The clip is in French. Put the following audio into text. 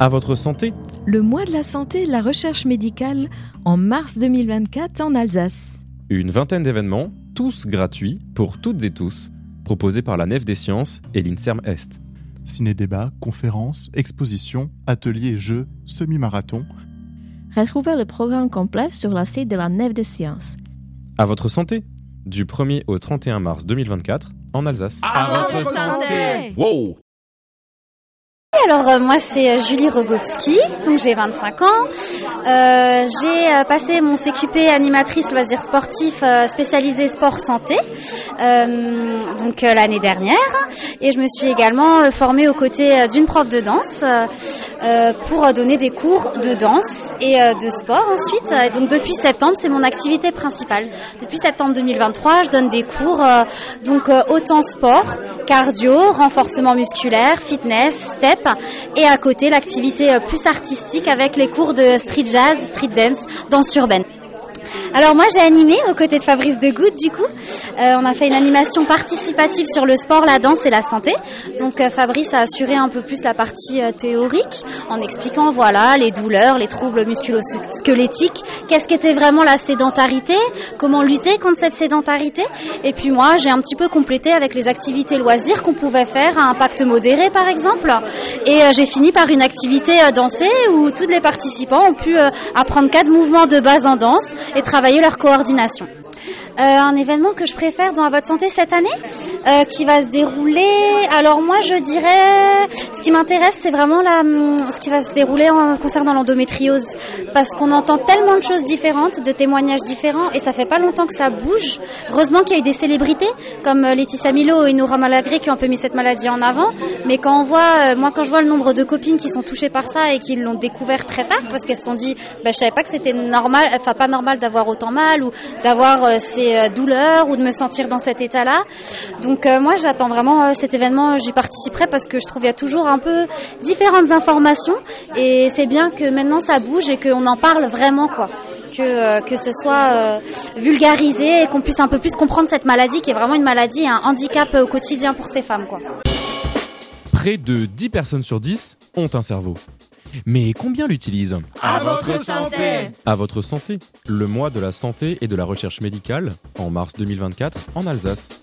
À votre santé Le mois de la santé et de la recherche médicale en mars 2024 en Alsace. Une vingtaine d'événements, tous gratuits pour toutes et tous, proposés par la Nef des Sciences et l'INSERM Est. Ciné-débats, conférences, expositions, ateliers, jeux, semi-marathon. Retrouvez le programme complet sur la site de la Nef des Sciences. À votre santé Du 1er au 31 mars 2024 en Alsace. À, votre santé Wow alors euh, moi c'est euh, Julie Rogowski, donc j'ai 25 ans. Euh, j'ai passé mon CQP animatrice loisirs sportifs spécialisée sport santé donc l'année dernière et je me suis également formée aux côtés d'une prof de danse pour donner des cours de danse et de sport ensuite. donc depuis septembre c'est mon activité principale. Depuis septembre 2023 je donne des cours donc autant sport, cardio, renforcement musculaire, fitness, step et à côté l'activité plus artistique avec les cours de street jazz, street dance, danse urbaine. Alors moi j'ai animé aux côtés de Fabrice Degoutte du coup. Euh, on a fait une animation participative sur le sport, la danse et la santé. Donc euh, Fabrice a assuré un peu plus la partie euh, théorique en expliquant voilà les douleurs, les troubles musculo-squelettiques, qu'est-ce qu'était vraiment la sédentarité, comment lutter contre cette sédentarité. Et puis moi j'ai un petit peu complété avec les activités loisirs qu'on pouvait faire à impact modéré par exemple. Et j'ai fini par une activité dansée où tous les participants ont pu apprendre quatre mouvements de base en danse et travailler leur coordination. Euh, un événement que je préfère dans votre santé cette année, euh, qui va se dérouler. Alors moi, je dirais, ce qui m'intéresse, c'est vraiment la, ce qui va se dérouler en concernant l'endométriose, parce qu'on entend tellement de choses différentes, de témoignages différents, et ça fait pas longtemps que ça bouge. Heureusement qu'il y a eu des célébrités comme euh, Laetitia Milo et Nora Malagré qui ont un peu mis cette maladie en avant. Mais quand on voit, moi, quand je vois le nombre de copines qui sont touchées par ça et qui l'ont découvert très tard, parce qu'elles se sont dit, bah, je savais pas que c'était normal, enfin pas normal d'avoir autant mal ou d'avoir ces euh, douleurs ou de me sentir dans cet état-là. Donc euh, moi j'attends vraiment euh, cet événement, j'y participerai parce que je trouve qu'il y a toujours un peu différentes informations et c'est bien que maintenant ça bouge et qu'on en parle vraiment quoi. Que, que ce soit vulgarisé et qu'on puisse un peu plus comprendre cette maladie qui est vraiment une maladie, un handicap au quotidien pour ces femmes quoi. Près de 10 personnes sur 10 ont un cerveau. Mais combien l'utilisent? À votre santé À votre santé, le mois de la santé et de la recherche médicale, en mars 2024, en Alsace.